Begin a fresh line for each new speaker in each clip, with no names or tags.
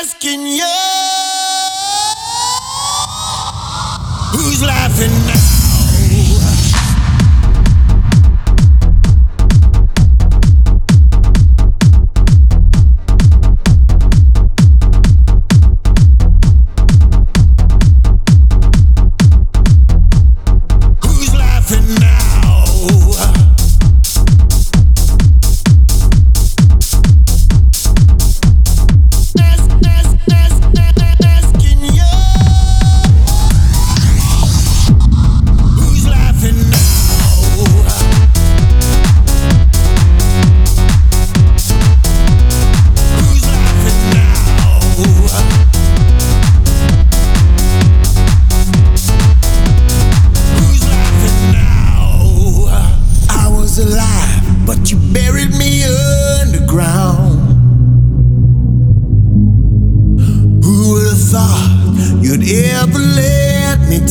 asking you who's laughing now?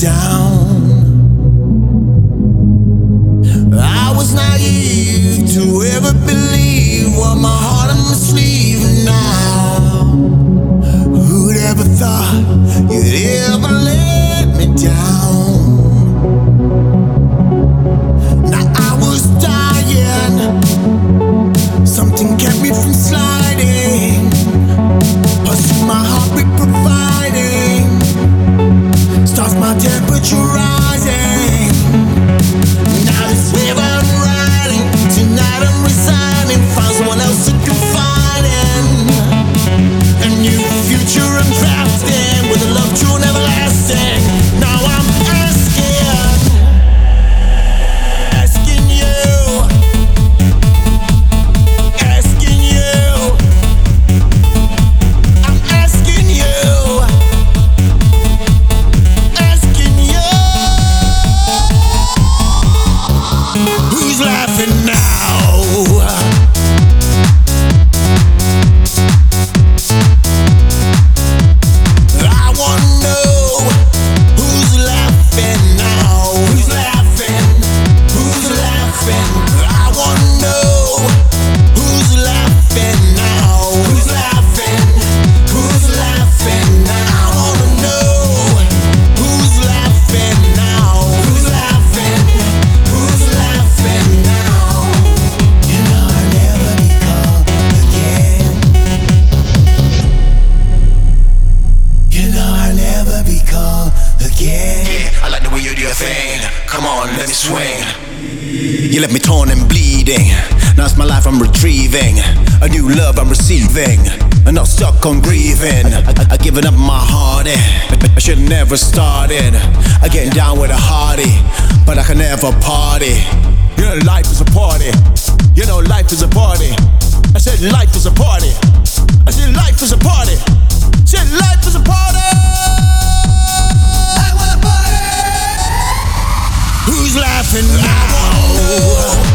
down. I was naive to ever believe. Yeah,
yeah, I like the way you do your thing. Come on, let me swing. You left me torn and bleeding. Now it's my life I'm retrieving. A new love I'm receiving. And I'm stuck on grieving. I've given up my heart and I should never started. I get down with a hearty, but I can never party. You know life is a party. You know life is a party. I said life is a party. I said life is a party. I said
life laughing now.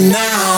now.